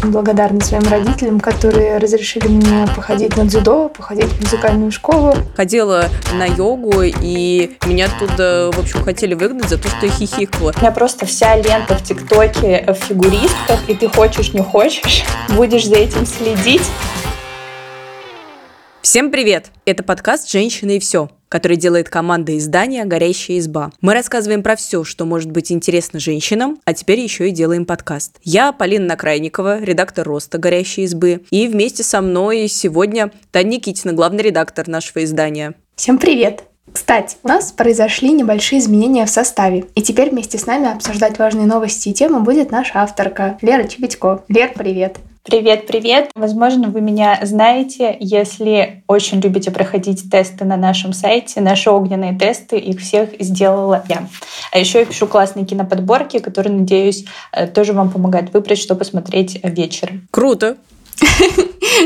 очень благодарна своим родителям, которые разрешили мне походить на дзюдо, походить в музыкальную школу. Ходила на йогу, и меня оттуда, в общем, хотели выгнать за то, что я хихикала. У меня просто вся лента в ТикТоке в фигуристках, и ты хочешь, не хочешь, будешь за этим следить. Всем привет! Это подкаст «Женщины и все», который делает команда издания «Горящая изба». Мы рассказываем про все, что может быть интересно женщинам, а теперь еще и делаем подкаст. Я Полина Накрайникова, редактор «Роста. Горящей избы», и вместе со мной сегодня Таня Никитина, главный редактор нашего издания. Всем привет! Кстати, у нас произошли небольшие изменения в составе, и теперь вместе с нами обсуждать важные новости и темы будет наша авторка Лера Чебедько. Лер, привет! Привет, привет! Возможно, вы меня знаете, если очень любите проходить тесты на нашем сайте, наши огненные тесты, их всех сделала я. А еще я пишу классные киноподборки, которые, надеюсь, э, тоже вам помогают выбрать, что посмотреть вечером. Круто!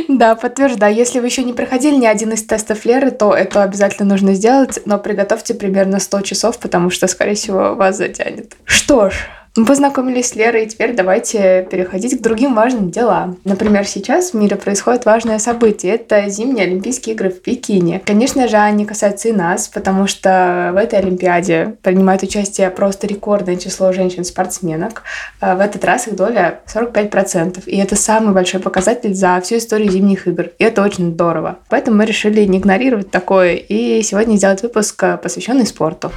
Да, подтверждаю. Если вы еще не проходили ни один из тестов Леры, то это обязательно нужно сделать, но приготовьте примерно 100 часов, потому что, скорее всего, вас затянет. Что ж, мы познакомились с Лерой, и теперь давайте переходить к другим важным делам. Например, сейчас в мире происходит важное событие. Это зимние Олимпийские игры в Пекине. Конечно же, они касаются и нас, потому что в этой Олимпиаде принимает участие просто рекордное число женщин-спортсменок. А в этот раз их доля 45%. И это самый большой показатель за всю историю зимних игр. И это очень здорово. Поэтому мы решили не игнорировать такое и сегодня сделать выпуск, посвященный спорту.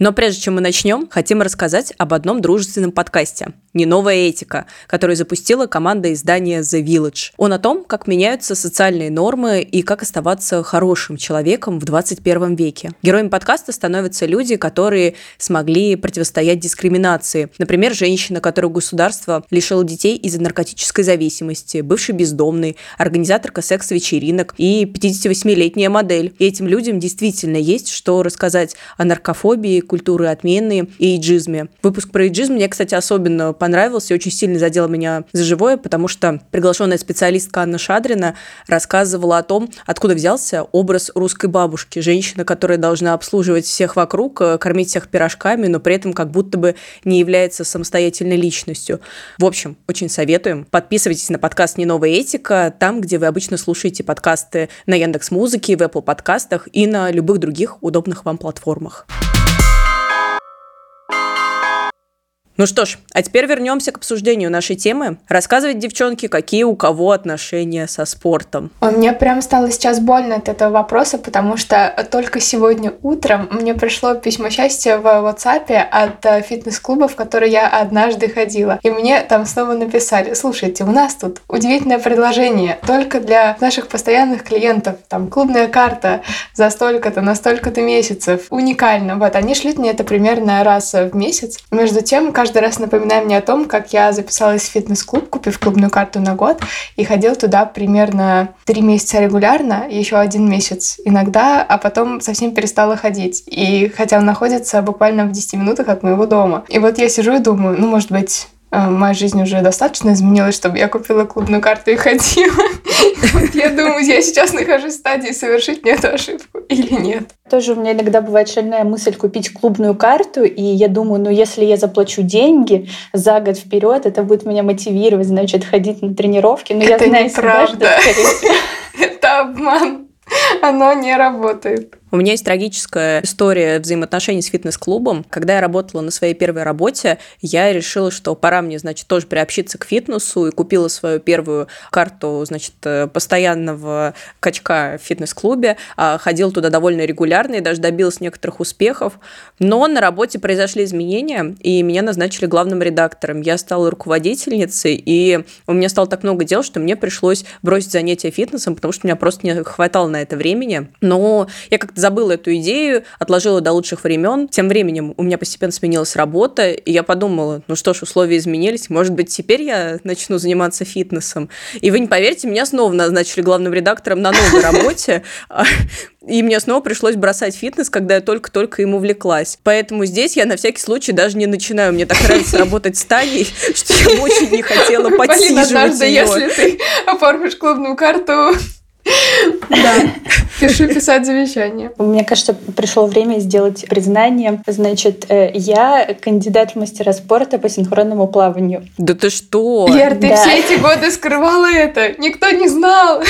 Но прежде чем мы начнем, хотим рассказать об одном дружественном подкасте «Не новая этика», который запустила команда издания The Village. Он о том, как меняются социальные нормы и как оставаться хорошим человеком в 21 веке. Героями подкаста становятся люди, которые смогли противостоять дискриминации. Например, женщина, которую государство лишило детей из-за наркотической зависимости, бывший бездомный, организаторка секс-вечеринок и 58-летняя модель. И этим людям действительно есть что рассказать о наркофобии, культуры отмены и иджизме. Выпуск про иджизм мне, кстати, особенно понравился и очень сильно задел меня за живое, потому что приглашенная специалистка Анна Шадрина рассказывала о том, откуда взялся образ русской бабушки, женщины, которая должна обслуживать всех вокруг, э, кормить всех пирожками, но при этом как будто бы не является самостоятельной личностью. В общем, очень советуем. Подписывайтесь на подкаст «Не новая этика», там, где вы обычно слушаете подкасты на Яндекс Музыке, в Apple подкастах и на любых других удобных вам платформах. Ну что ж, а теперь вернемся к обсуждению нашей темы. Рассказывать, девчонки, какие у кого отношения со спортом. Мне прям стало сейчас больно от этого вопроса, потому что только сегодня утром мне пришло письмо счастья в WhatsApp от э, фитнес-клуба, в который я однажды ходила. И мне там снова написали, слушайте, у нас тут удивительное предложение только для наших постоянных клиентов. Там клубная карта за столько-то на столько-то месяцев. Уникально. Вот, они шлют мне это примерно раз в месяц. Между тем, каждый каждый раз напоминаю мне о том, как я записалась в фитнес-клуб, купив клубную карту на год, и ходил туда примерно три месяца регулярно, еще один месяц иногда, а потом совсем перестала ходить. И хотя он находится буквально в 10 минутах от моего дома. И вот я сижу и думаю, ну, может быть, моя жизнь уже достаточно изменилась, чтобы я купила клубную карту и ходила. Я думаю, я сейчас нахожусь в стадии совершить мне эту ошибку или нет. Тоже у меня иногда бывает шальная мысль купить клубную карту, и я думаю, ну если я заплачу деньги за год вперед, это будет меня мотивировать, значит, ходить на тренировки. Но я знаю что, это обман. Оно не работает. У меня есть трагическая история взаимоотношений с фитнес-клубом. Когда я работала на своей первой работе, я решила, что пора мне, значит, тоже приобщиться к фитнесу и купила свою первую карту, значит, э, постоянного качка в фитнес-клубе. А, ходила туда довольно регулярно и даже добилась некоторых успехов. Но на работе произошли изменения, и меня назначили главным редактором. Я стала руководительницей, и у меня стало так много дел, что мне пришлось бросить занятия фитнесом, потому что у меня просто не хватало на это времени. Но я как-то забыла эту идею, отложила до лучших времен. Тем временем у меня постепенно сменилась работа, и я подумала, ну что ж, условия изменились, может быть, теперь я начну заниматься фитнесом. И вы не поверите, меня снова назначили главным редактором на новой работе, и мне снова пришлось бросать фитнес, когда я только-только им увлеклась. Поэтому здесь я на всякий случай даже не начинаю. Мне так нравится работать с Таней, что я очень не хотела подсиживать Полина, если ты оформишь клубную карту Да, пишу писать завещание. Мне кажется, пришло время сделать признание. Значит, э, я кандидат в мастера спорта по синхронному плаванию. Да ты что? Лер, ты Да. все эти годы скрывала это. Никто не знал.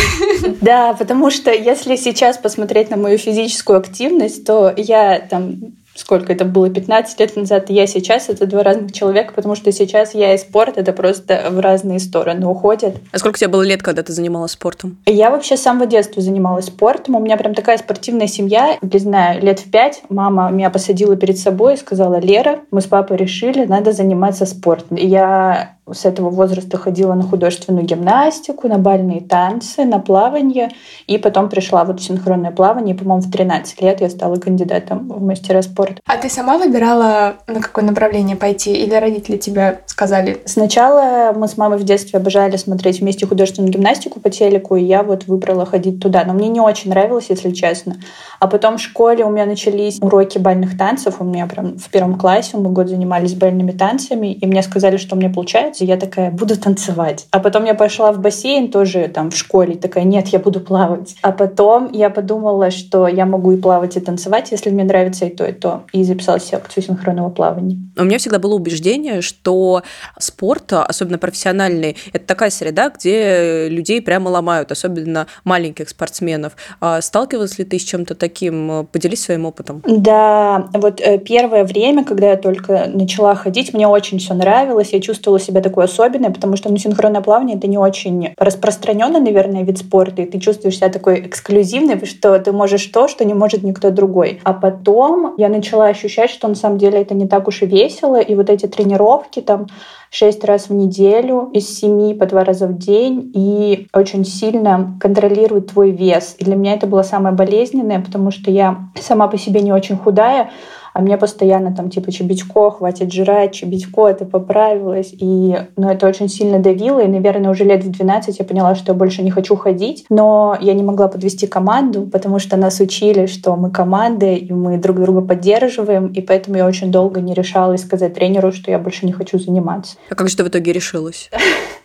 Да, потому что если сейчас посмотреть на мою физическую активность, то я там сколько это было, 15 лет назад, и я сейчас — это два разных человека, потому что сейчас я и спорт — это просто в разные стороны уходят. А сколько тебе было лет, когда ты занималась спортом? Я вообще с самого детства занималась спортом. У меня прям такая спортивная семья. Не знаю, лет в пять мама меня посадила перед собой и сказала, Лера, мы с папой решили, надо заниматься спортом. И я с этого возраста ходила на художественную гимнастику, на бальные танцы, на плавание. И потом пришла вот в синхронное плавание. По-моему, в 13 лет я стала кандидатом в мастера спорта. А ты сама выбирала, на какое направление пойти? Или родители тебе сказали? Сначала мы с мамой в детстве обожали смотреть вместе художественную гимнастику по телеку, и я вот выбрала ходить туда. Но мне не очень нравилось, если честно. А потом в школе у меня начались уроки бальных танцев. У меня прям в первом классе мы год занимались бальными танцами, и мне сказали, что меня получается. И я такая, буду танцевать. А потом я пошла в бассейн тоже там в школе, такая, нет, я буду плавать. А потом я подумала, что я могу и плавать, и танцевать, если мне нравится и то, и то. И записалась в секцию синхронного плавания. У меня всегда было убеждение, что спорт, особенно профессиональный, это такая среда, где людей прямо ломают, особенно маленьких спортсменов. А Сталкивалась ли ты с чем-то таким? Поделись своим опытом. Да, вот э, первое время, когда я только начала ходить, мне очень все нравилось, я чувствовала себя такой особенной, потому что ну, синхронное плавание это не очень распространенный, наверное, вид спорта, и ты чувствуешь себя такой эксклюзивной, что ты можешь то, что не может никто другой. А потом я начала ощущать, что на самом деле это не так уж и весело, и вот эти тренировки там шесть раз в неделю, из семи по два раза в день, и очень сильно контролирует твой вес. И для меня это было самое болезненное, потому что я сама по себе не очень худая, а мне постоянно там типа Чебедько, хватит жрать, Чебедько, ты поправилась. И ну, это очень сильно давило. И, наверное, уже лет в 12 я поняла, что я больше не хочу ходить. Но я не могла подвести команду, потому что нас учили, что мы команда, и мы друг друга поддерживаем. И поэтому я очень долго не решалась сказать тренеру, что я больше не хочу заниматься. А как же ты в итоге решилась?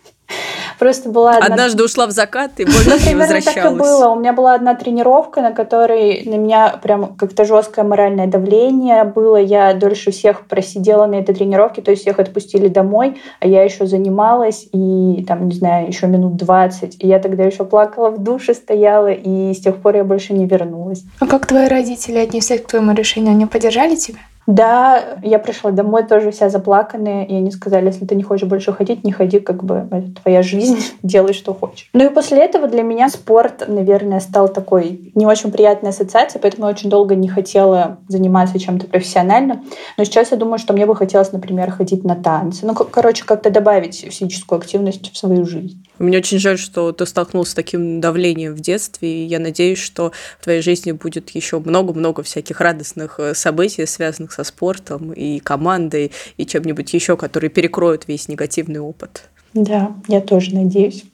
Просто была одна... Однажды ушла в закат и больше не Примерно так и возвращалась. было. У меня была одна тренировка, на которой на меня прям как-то жесткое моральное давление было. Я дольше всех просидела на этой тренировке, то есть всех отпустили домой, а я еще занималась и там, не знаю, еще минут 20. И я тогда еще плакала в душе, стояла, и с тех пор я больше не вернулась. А как твои родители отнеслись к твоему решению? Они поддержали тебя? Да, я пришла домой тоже вся заплаканная, и они сказали, если ты не хочешь больше ходить, не ходи, как бы это твоя жизнь, делай, что хочешь. Ну и после этого для меня спорт, наверное, стал такой не очень приятной ассоциацией, поэтому я очень долго не хотела заниматься чем-то профессиональным. Но сейчас я думаю, что мне бы хотелось, например, ходить на танцы. Ну, короче, как-то добавить физическую активность в свою жизнь. Мне очень жаль, что ты столкнулся с таким давлением в детстве, и я надеюсь, что в твоей жизни будет еще много-много всяких радостных э, событий, связанных со спортом и командой, и чем-нибудь еще, которые перекроют весь негативный опыт. Да, я тоже надеюсь.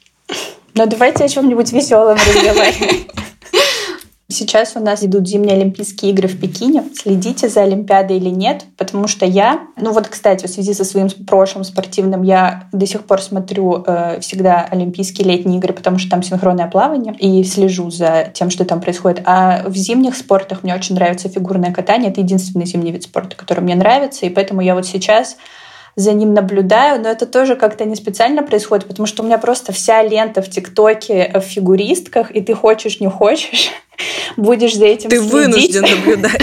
Но давайте о чем-нибудь веселом разговаривать. Сейчас у нас идут зимние Олимпийские игры в Пекине. Следите за Олимпиадой или нет, потому что я, ну вот, кстати, в связи со своим прошлым спортивным, я до сих пор смотрю э, всегда Олимпийские летние игры, потому что там синхронное плавание, и слежу за тем, что там происходит. А в зимних спортах мне очень нравится фигурное катание. Это единственный зимний вид спорта, который мне нравится, и поэтому я вот сейчас за ним наблюдаю, но это тоже как-то не специально происходит, потому что у меня просто вся лента в ТикТоке в фигуристках, и ты хочешь, не хочешь, будешь за этим Ты следить. вынужден наблюдать.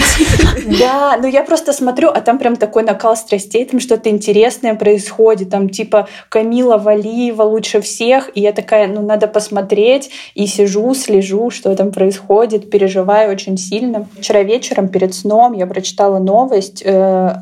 Да, ну я просто смотрю, а там прям такой накал страстей, там что-то интересное происходит, там типа Камила Валиева лучше всех, и я такая, ну надо посмотреть, и сижу, слежу, что там происходит, переживаю очень сильно. Вчера вечером перед сном я прочитала новость э,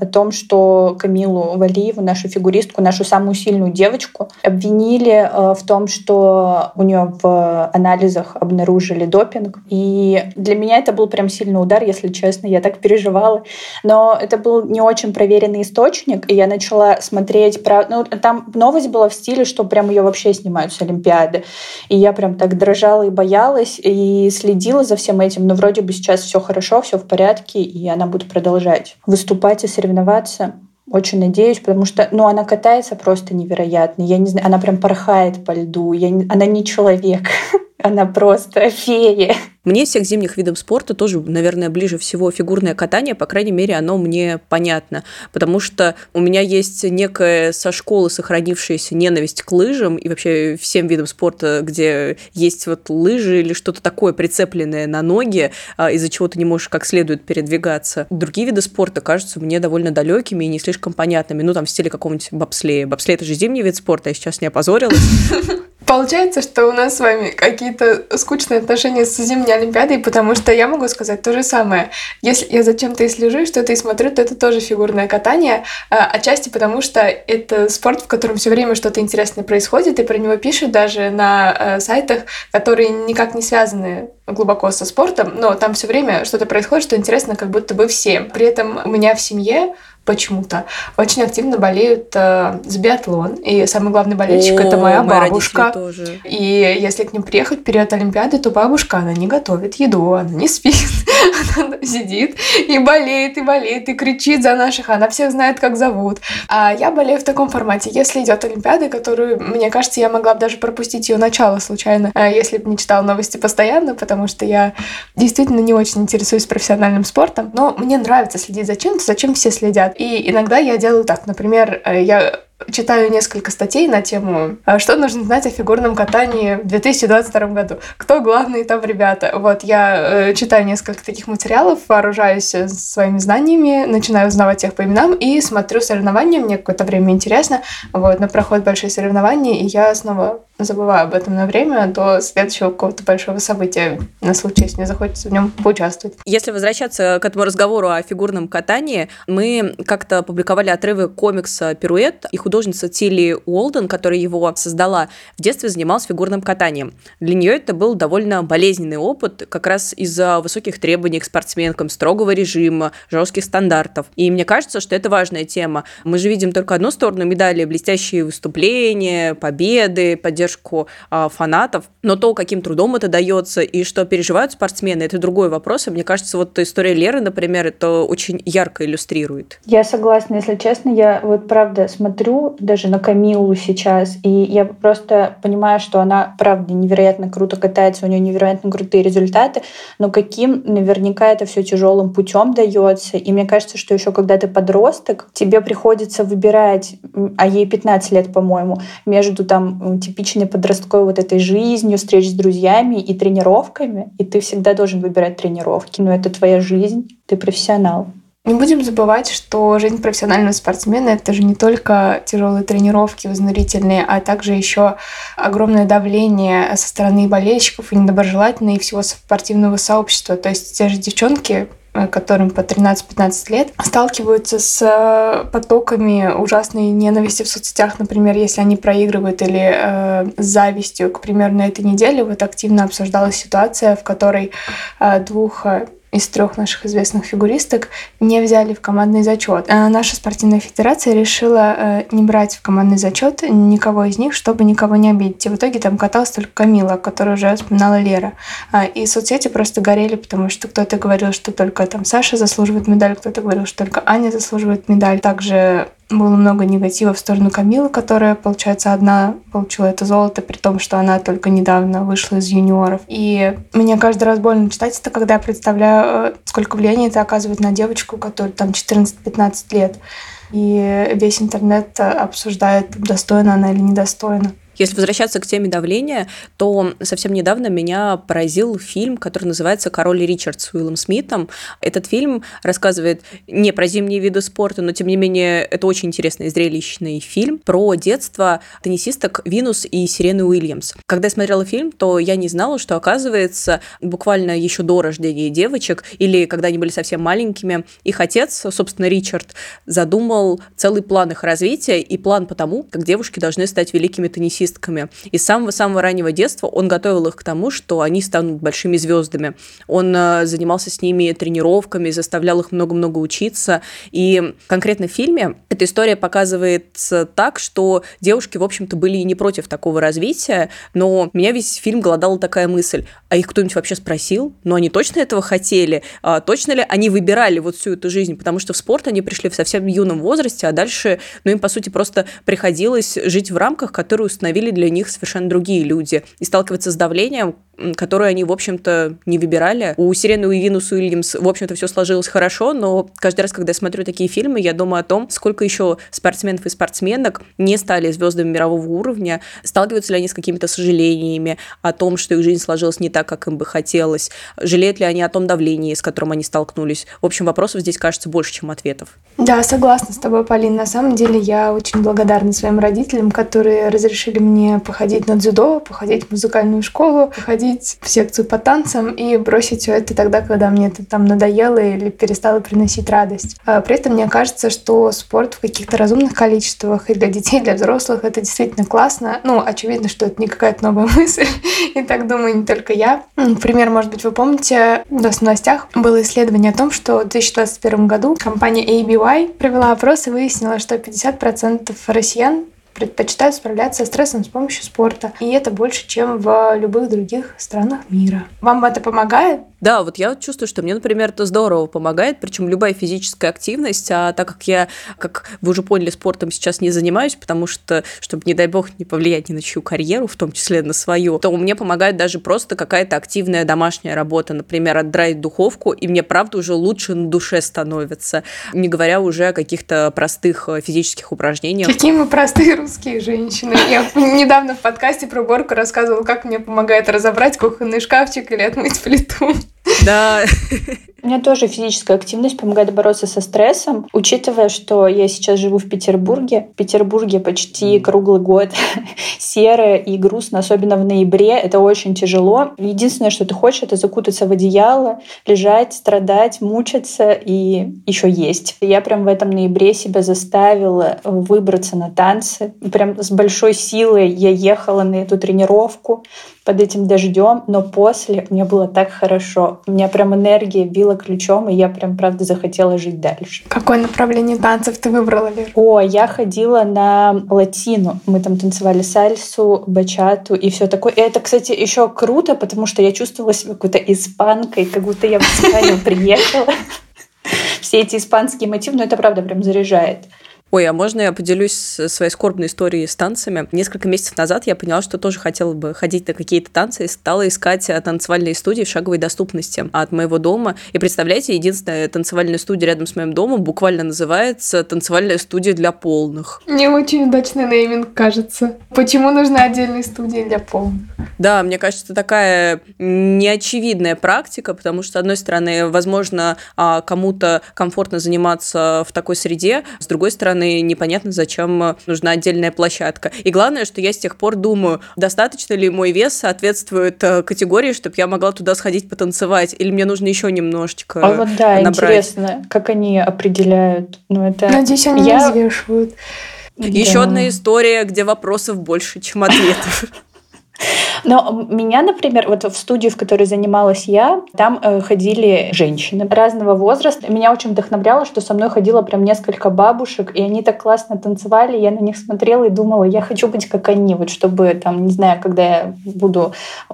о том, что Камилу Валиеву, нашу фигуристку, нашу самую сильную девочку, обвинили э, в том, что у нее в анализах обнаружили допинг, и для меня это был прям сильный удар, если честно, я так переживала. Но это был не очень проверенный источник, и я начала смотреть про... Ну, там новость была в стиле, что прям ее вообще снимают с Олимпиады. И я прям так дрожала и боялась, и следила за всем этим. Но вроде бы сейчас все хорошо, все в порядке, и она будет продолжать выступать и соревноваться. Очень надеюсь, потому что, ну, она катается просто невероятно. Я не знаю, она прям порхает по льду. Я не- она не человек. Она просто фея. Мне всех зимних видов спорта тоже, наверное, ближе всего фигурное катание, по крайней мере, оно мне понятно, потому что у меня есть некая со школы сохранившаяся ненависть к лыжам и вообще всем видам спорта, где есть вот лыжи или что-то такое прицепленное на ноги, а, из-за чего ты не можешь как следует передвигаться. Другие виды спорта кажутся мне довольно далекими и не слишком понятными, ну там в стиле какого-нибудь бобслея. Бобслей — это же зимний вид спорта, я сейчас не опозорилась. Получается, что у нас с вами какие-то скучные отношения с зимней Олимпиадой, потому что я могу сказать то же самое. Если я зачем-то и слежу, что-то и смотрю, то это тоже фигурное катание. А, отчасти потому, что это спорт, в котором все время что-то интересное происходит, и про него пишут даже на э, сайтах, которые никак не связаны глубоко со спортом, но там все время что-то происходит, что интересно как будто бы всем. При этом у меня в семье почему-то очень активно болеют э, за биатлон. И самый главный болельщик О, это моя бабушка. Тоже. И если к ним приехать в период Олимпиады, то бабушка, она не готовит еду, она не спит, она сидит и болеет, и болеет, и кричит за наших, она всех знает, как зовут. А я болею в таком формате. Если идет Олимпиада, которую, мне кажется, я могла бы даже пропустить ее начало случайно, э, если бы не читала новости постоянно, потому что я действительно не очень интересуюсь профессиональным спортом, но мне нравится следить за чем-то, зачем все следят. И иногда я делаю так. Например, э, я читаю несколько статей на тему, а что нужно знать о фигурном катании в 2022 году. Кто главные там ребята? Вот я э, читаю несколько таких материалов, вооружаюсь э, своими знаниями, начинаю узнавать их по именам и смотрю соревнования. Мне какое-то время интересно. Вот, но проходят большие соревнования, и я снова забываю об этом на время до следующего какого-то большого события, на случай, если мне захочется в нем поучаствовать. Если возвращаться к этому разговору о фигурном катании, мы как-то публиковали отрывы комикса «Пируэт», и художница Тилли Уолден, которая его создала, в детстве занималась фигурным катанием. Для нее это был довольно болезненный опыт, как раз из-за высоких требований к спортсменкам, строгого режима, жестких стандартов. И мне кажется, что это важная тема. Мы же видим только одну сторону медали, блестящие выступления, победы, поддержку а, фанатов, но то, каким трудом это дается и что переживают спортсмены, это другой вопрос. И мне кажется, вот история Леры, например, это очень ярко иллюстрирует. Я согласна, если честно, я вот правда смотрю даже на Камилу сейчас, и я просто понимаю, что она правда невероятно круто катается, у нее невероятно крутые результаты, но каким наверняка это все тяжелым путем дается. И мне кажется, что еще когда ты подросток, тебе приходится выбирать, а ей 15 лет, по-моему, между там насыщенной подростковой вот этой жизнью, встреч с друзьями и тренировками, и ты всегда должен выбирать тренировки, но это твоя жизнь, ты профессионал. Не будем забывать, что жизнь профессионального спортсмена это же не только тяжелые тренировки вознурительные, а также еще огромное давление со стороны болельщиков и недоброжелательные и всего спортивного сообщества. То есть те же девчонки, Э, которым по 13-15 лет, сталкиваются с э, потоками ужасной ненависти в соцсетях, например, если они проигрывают или э, с завистью. К примеру, на этой неделе вот активно обсуждалась ситуация, в которой э, двух э, из трех наших известных фигуристок не взяли в командный зачет. А наша спортивная федерация решила э, не брать в командный зачет никого из них, чтобы никого не обидеть. И в итоге там каталась только Камила, которую уже вспоминала Лера. А, и соцсети просто горели, потому что кто-то говорил, что только там Саша заслуживает медаль, кто-то говорил, что только Аня заслуживает медаль. Также было много негатива в сторону Камилы, которая, получается, одна получила это золото, при том, что она только недавно вышла из юниоров. И мне каждый раз больно читать это, когда я представляю, э, сколько влияния это оказывает на девочку, которой там 14-15 лет. И весь интернет обсуждает, достойна она или недостойна. Если возвращаться к теме давления, то совсем недавно меня поразил фильм, который называется «Король Ричард» с Уиллом Смитом. Этот фильм рассказывает не про зимние виды спорта, но тем не менее это очень интересный и зрелищный фильм про детство теннисисток Винус и Сирены Уильямс. Когда я смотрела фильм, то я не знала, что оказывается буквально еще до рождения девочек или когда они были совсем маленькими, их отец, собственно, Ричард, задумал целый план их развития и план по тому, как девушки должны стать великими теннисистками артистками. И с самого-самого раннего детства он готовил их к тому, что они станут большими звездами. Он э, занимался с ними тренировками, заставлял их много-много учиться. И конкретно в фильме эта история показывается так, что девушки, в общем-то, были и не против такого развития, но меня весь фильм голодала такая мысль, а их кто-нибудь вообще спросил? Ну, они точно этого хотели? А, точно ли они выбирали вот всю эту жизнь? Потому что в спорт они пришли в совсем юном возрасте, а дальше, ну, им, по сути, просто приходилось жить в рамках, которые установили для них совершенно другие люди. И сталкиваться с давлением, которую они, в общем-то, не выбирали. У Сирены Уивинус Уильямс, в общем-то, все сложилось хорошо, но каждый раз, когда я смотрю такие фильмы, я думаю о том, сколько еще спортсменов и спортсменок не стали звездами мирового уровня, сталкиваются ли они с какими-то сожалениями о том, что их жизнь сложилась не так, как им бы хотелось, жалеют ли они о том давлении, с которым они столкнулись. В общем, вопросов здесь кажется больше, чем ответов. Да, согласна с тобой, Полин. На самом деле я очень благодарна своим родителям, которые разрешили мне походить на дзюдо, походить в музыкальную школу, походить в секцию по танцам и бросить все это тогда, когда мне это там надоело или перестало приносить радость. А при этом мне кажется, что спорт в каких-то разумных количествах и для детей, и для взрослых это действительно классно. Ну, очевидно, что это не какая-то новая мысль, и так думаю не только я. Например, может быть, вы помните, у нас в новостях было исследование о том, что в 2021 году компания ABY провела опрос и выяснила, что 50% россиян предпочитают справляться со стрессом с помощью спорта. И это больше, чем в любых других странах мира. Вам это помогает? Да, вот я чувствую, что мне, например, это здорово помогает, причем любая физическая активность, а так как я, как вы уже поняли, спортом сейчас не занимаюсь, потому что, чтобы, не дай бог, не повлиять ни на чью карьеру, в том числе на свою, то мне помогает даже просто какая-то активная домашняя работа, например, отдраить духовку, и мне, правда, уже лучше на душе становится, не говоря уже о каких-то простых э, физических упражнениях. Какие мы простые русские женщины. Я недавно в подкасте про уборку рассказывала, как мне помогает разобрать кухонный шкафчик или отмыть плиту. Да. Мне тоже физическая активность помогает бороться со стрессом. Учитывая, что я сейчас живу в Петербурге, в Петербурге почти круглый год серо и грустно, особенно в ноябре. Это очень тяжело. Единственное, что ты хочешь, это закутаться в одеяло, лежать, страдать, мучиться и еще есть. Я прям в этом ноябре себя заставила выбраться на танцы. Прям с большой силой я ехала на эту тренировку под этим дождем, но после мне было так хорошо. У меня прям энергия била ключом, и я прям, правда, захотела жить дальше. Какое направление танцев ты выбрала, Лер? О, я ходила на латину. Мы там танцевали сальсу, бачату и все такое. И это, кстати, еще круто, потому что я чувствовала себя какой-то испанкой, как будто я в Испанию приехала. Все эти испанские мотивы, но это правда прям заряжает. Ой, а можно я поделюсь своей скорбной историей с танцами? Несколько месяцев назад я поняла, что тоже хотела бы ходить на какие-то танцы и стала искать э, танцевальные студии в шаговой доступности от моего дома. И представляете, единственная танцевальная студия рядом с моим домом буквально называется «Танцевальная студия для полных». Мне очень удачный нейминг, кажется. Почему нужна отдельная студия для полных? Да, мне кажется, это такая неочевидная практика, потому что, с одной стороны, возможно, а, кому-то комфортно заниматься в такой среде, с другой стороны, стороны, непонятно, зачем нужна отдельная площадка. И главное, что я с тех пор думаю, достаточно ли мой вес соответствует э, категории, чтобы я могла туда сходить потанцевать, или мне нужно еще немножечко А вот да, набрать. интересно, как они определяют? Ну, это... Надеюсь, они я... взвешивают. Еще да. одна история, где вопросов больше, чем ответов. Но меня, например, вот в студию, в которой занималась я, там э, ходили женщины разного возраста. Меня очень вдохновляло, что со мной ходило прям несколько бабушек, и они так классно танцевали. Я на них смотрела и думала, я хочу быть как они, вот чтобы там, не знаю, когда я буду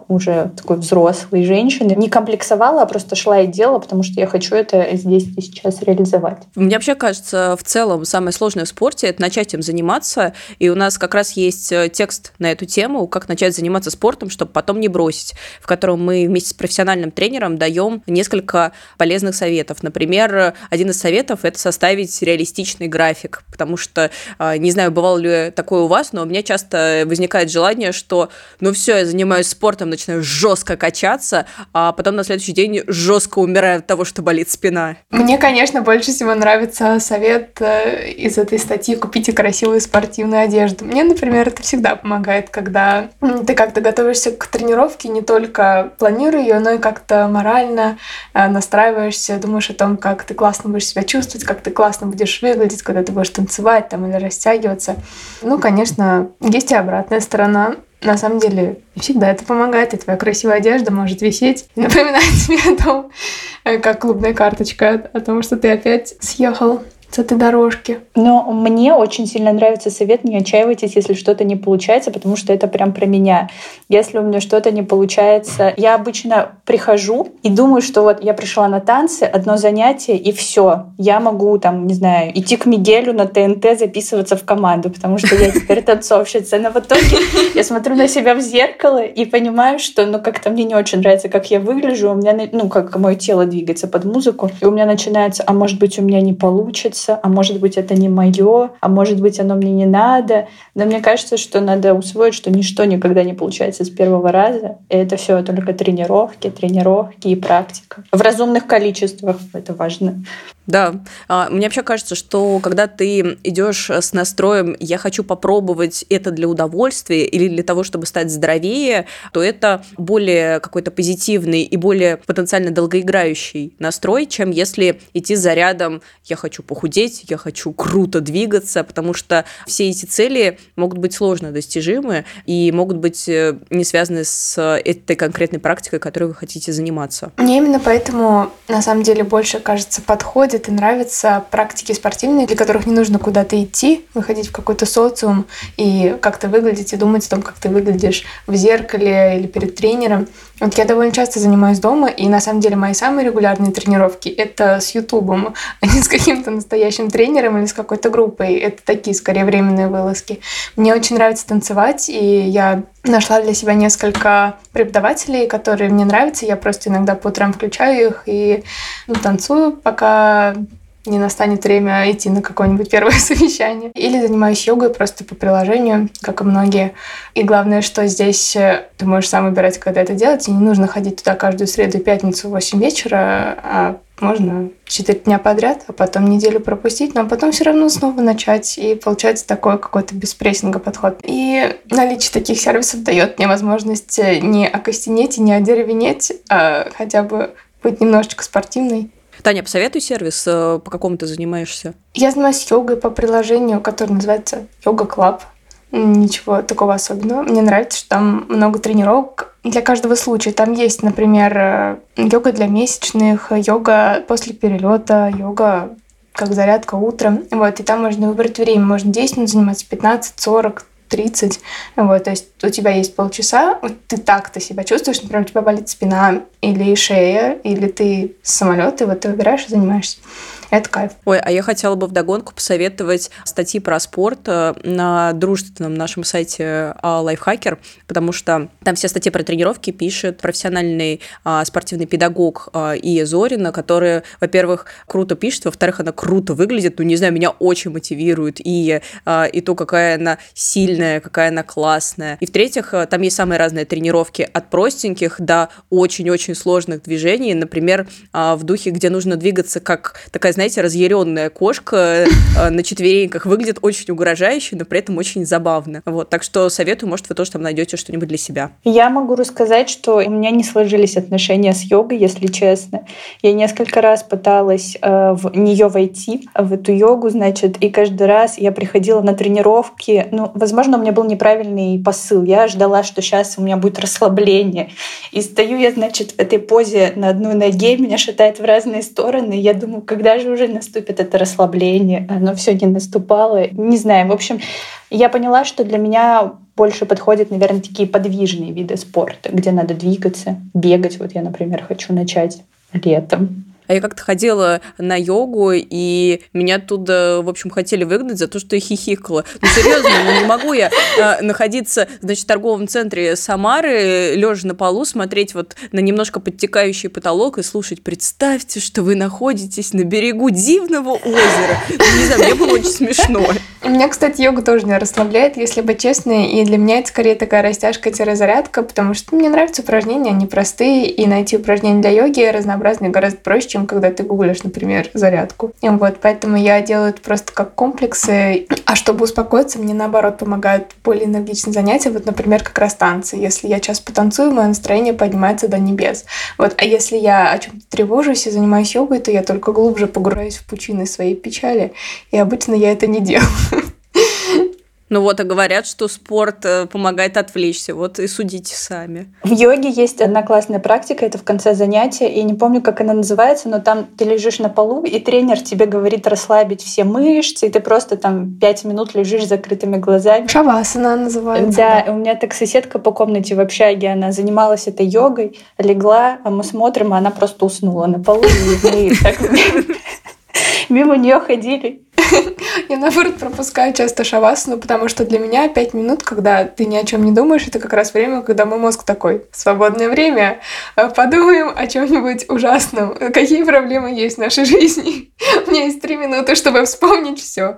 уже такой взрослой женщиной, не комплексовала, а просто шла и делала, потому что я хочу это здесь и сейчас реализовать. Мне вообще кажется, в целом самое сложное в спорте — это начать им заниматься, и у нас как раз есть э, текст на эту тему, как начать заниматься спортом, спортом, чтобы потом не бросить, в котором мы вместе с профессиональным тренером даем несколько полезных советов. Например, один из советов – это составить реалистичный график, потому что, а, не знаю, бывало ли такое у вас, но у меня часто возникает желание, что, ну все, я занимаюсь спортом, начинаю жестко качаться, а потом на следующий день жестко умираю от того, что болит спина. Мне, конечно, больше всего нравится совет э, из этой статьи «Купите красивую спортивную одежду». Мне, например, это всегда помогает, когда ты как-то готовишь готовишься к тренировке, не только планируя ее, но и как-то морально э, настраиваешься, думаешь о том, как ты классно будешь себя чувствовать, как ты классно будешь выглядеть, когда ты будешь танцевать там или растягиваться. Ну, конечно, есть и обратная сторона. На самом деле, всегда это помогает, и твоя красивая одежда может висеть напоминать тебе о том, э, как клубная карточка, о том, что ты опять съехал с этой дорожки. Но мне очень сильно нравится совет «не отчаивайтесь, если что-то не получается», потому что это прям про меня. Если у меня что-то не получается, я обычно прихожу и думаю, что вот я пришла на танцы, одно занятие, и все. Я могу, там, не знаю, идти к Мигелю на ТНТ, записываться в команду, потому что я теперь танцовщица. Но в итоге я смотрю на себя в зеркало и понимаю, что, ну, как-то мне не очень нравится, как я выгляжу. У меня, ну, как мое тело двигается под музыку. И у меня начинается, а может быть, у меня не получится, нравится, а может быть это не мое, а может быть оно мне не надо. Но мне кажется, что надо усвоить, что ничто никогда не получается с первого раза. И это все только тренировки, тренировки и практика. В разумных количествах это важно. Да, а, мне вообще кажется, что когда ты идешь с настроем «я хочу попробовать это для удовольствия или для того, чтобы стать здоровее», то это более какой-то позитивный и более потенциально долгоиграющий настрой, чем если идти за рядом «я хочу похудеть», «я хочу круто двигаться», потому что все эти цели могут быть сложно достижимы и могут быть э, не связаны с этой конкретной практикой, которой вы хотите заниматься. Мне именно поэтому, на самом деле, больше, кажется, подходит и нравятся практики спортивные, для которых не нужно куда-то идти, выходить в какой-то социум и как-то выглядеть и думать о том, как ты выглядишь в зеркале или перед тренером. Вот я довольно часто занимаюсь дома, и на самом деле мои самые регулярные тренировки — это с Ютубом, а не с каким-то настоящим тренером или с какой-то группой. Это такие, скорее, временные вылазки. Мне очень нравится танцевать, и я нашла для себя несколько преподавателей, которые мне нравятся. Я просто иногда по утрам включаю их и ну, танцую, пока не настанет время идти на какое-нибудь первое совещание. Или занимаюсь йогой просто по приложению, как и многие. И главное, что здесь э, ты можешь сам выбирать, когда это делать, и не нужно ходить туда каждую среду и пятницу в 8 вечера, а можно 4 дня подряд, а потом неделю пропустить, но потом все равно снова начать. И получается такой какой-то беспрессинга подход. И наличие таких сервисов дает мне возможность э, не окостенеть и не одеревенеть, а хотя бы быть немножечко спортивной. Таня, посоветуй сервис, э, по какому ты занимаешься? Я занимаюсь йогой по приложению, которое называется Yoga Club. Ничего такого особенного. Мне нравится, что там много тренировок для каждого случая. Там есть, например, э, йога для месячных, йога после перелета, йога как зарядка утром. Вот, и там можно выбрать время. Можно 10 минут заниматься, 15, 40, 30. Вот, то есть у тебя есть полчаса, ты так-то себя чувствуешь, например, у тебя болит спина или шея, или ты самолет, и вот ты выбираешь и занимаешься. Это кайф. Ой, а я хотела бы вдогонку посоветовать статьи про спорт э, на дружественном нашем сайте Лайфхакер, потому что там все статьи про тренировки пишет профессиональный а, спортивный педагог а, Ия Зорина, которая, во-первых, круто пишет, во-вторых, она круто выглядит, ну, не знаю, меня очень мотивирует и, а, и то, какая она сильная, какая она классная. И в-третьих, там есть самые разные тренировки от простеньких до очень-очень сложных движений, например, в духе, где нужно двигаться как такая, знаете, разъяренная кошка э, на четвереньках выглядит очень угрожающе, но при этом очень забавно. Вот, так что советую, может, вы тоже там найдете что-нибудь для себя. Я могу рассказать, что у меня не сложились отношения с йогой, если честно. Я несколько раз пыталась э, в нее войти, в эту йогу, значит, и каждый раз я приходила на тренировки. Ну, возможно, у меня был неправильный посыл. Я ждала, что сейчас у меня будет расслабление. И стою я, значит, этой позе на одной ноге, меня шатает в разные стороны. Я думаю, когда же уже наступит это расслабление, оно все не наступало. Не знаю, в общем, я поняла, что для меня больше подходят, наверное, такие подвижные виды спорта, где надо двигаться, бегать. Вот я, например, хочу начать летом. А я как-то ходила на йогу, и меня оттуда, в общем, хотели выгнать за то, что я хихикала. Ну, серьезно, ну, не могу я э, находиться, значит, в торговом центре Самары, лежа на полу, смотреть вот на немножко подтекающий потолок и слушать. Представьте, что вы находитесь на берегу дивного озера. Ну, не знаю, мне было очень смешно. Меня, кстати, йога тоже не расслабляет, если быть честной, и для меня это скорее такая растяжка-зарядка, потому что мне нравятся упражнения, они простые, и найти упражнения для йоги разнообразные гораздо проще, чем когда ты гуглишь, например, зарядку. И вот, поэтому я делаю это просто как комплексы. А чтобы успокоиться, мне наоборот помогают более энергичные занятия. Вот, например, как раз танцы. Если я сейчас потанцую, мое настроение поднимается до небес. Вот, а если я о чем-то тревожусь и занимаюсь йогой, то я только глубже погружаюсь в пучины своей печали. И обычно я это не делаю. Ну вот, а говорят, что спорт э, помогает отвлечься. Вот и судите сами. В йоге есть одна классная практика, это в конце занятия, и не помню, как она называется, но там ты лежишь на полу, и тренер тебе говорит расслабить все мышцы, и ты просто там пять минут лежишь с закрытыми глазами. Шавасана называется. Да, да, у меня так соседка по комнате в общаге, она занималась этой йогой, легла, а мы смотрим, а она просто уснула на полу, и мы так мимо нее ходили. Я, наоборот, пропускаю часто шавасану, потому что для меня пять минут, когда ты ни о чем не думаешь, это как раз время, когда мой мозг такой, свободное время, э, подумаем о чем-нибудь ужасном, какие проблемы есть в нашей жизни. У меня есть три минуты, чтобы вспомнить все.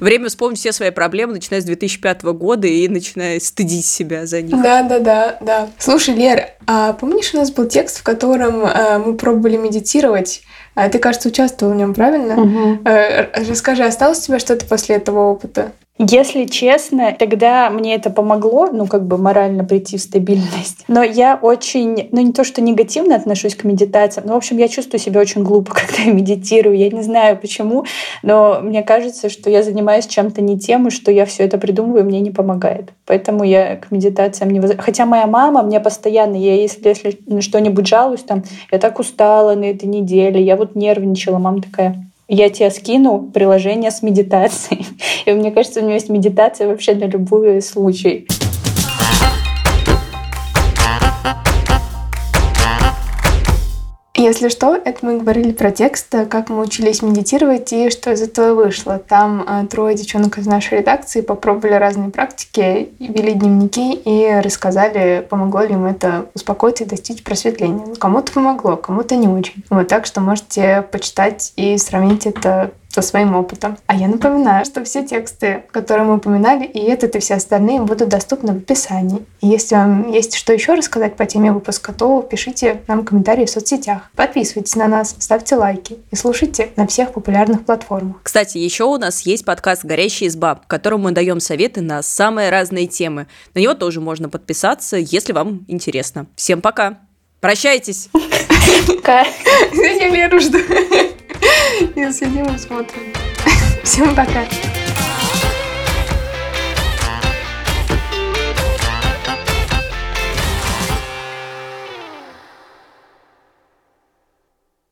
Время вспомнить все свои проблемы, начиная с 2005 года и начиная стыдить себя за них. Да, да, да, да. Слушай, Лер, а помнишь, у нас был текст, в котором э, мы пробовали медитировать, ты, кажется, участвовал в нем, правильно? Угу. Расскажи, осталось у тебя что-то после этого опыта? Если честно, тогда мне это помогло, ну, как бы морально прийти в стабильность. Но я очень, ну, не то, что негативно отношусь к медитациям, но, в общем, я чувствую себя очень глупо, когда я медитирую. Я не знаю почему, но мне кажется, что я занимаюсь чем-то не тем, и что я все это придумываю, мне не помогает. Поэтому я к медитациям не воз... Хотя моя мама мне постоянно, я если, если на что-нибудь жалуюсь, там, я так устала на этой неделе, я вот нервничала, мама такая, я тебе скину приложение с медитацией. И мне кажется, у него есть медитация вообще на любой случай. Если что, это мы говорили про текст, как мы учились медитировать и что из этого вышло. Там э, трое девчонок из нашей редакции попробовали разные практики, вели дневники и рассказали, помогло ли им это успокоиться и достичь просветления. Кому-то помогло, кому-то не очень. Вот так что можете почитать и сравнить это со своим опытом. А я напоминаю, что все тексты, которые мы упоминали, и этот, и все остальные будут доступны в описании. И если вам есть что еще рассказать по теме выпуска, то пишите нам комментарии в соцсетях. Подписывайтесь на нас, ставьте лайки и слушайте на всех популярных платформах. Кстати, еще у нас есть подкаст «Горящая изба», в котором мы даем советы на самые разные темы. На него тоже можно подписаться, если вам интересно. Всем пока! Прощайтесь! Я Леру жду. И сидим и смотрим. Всем пока.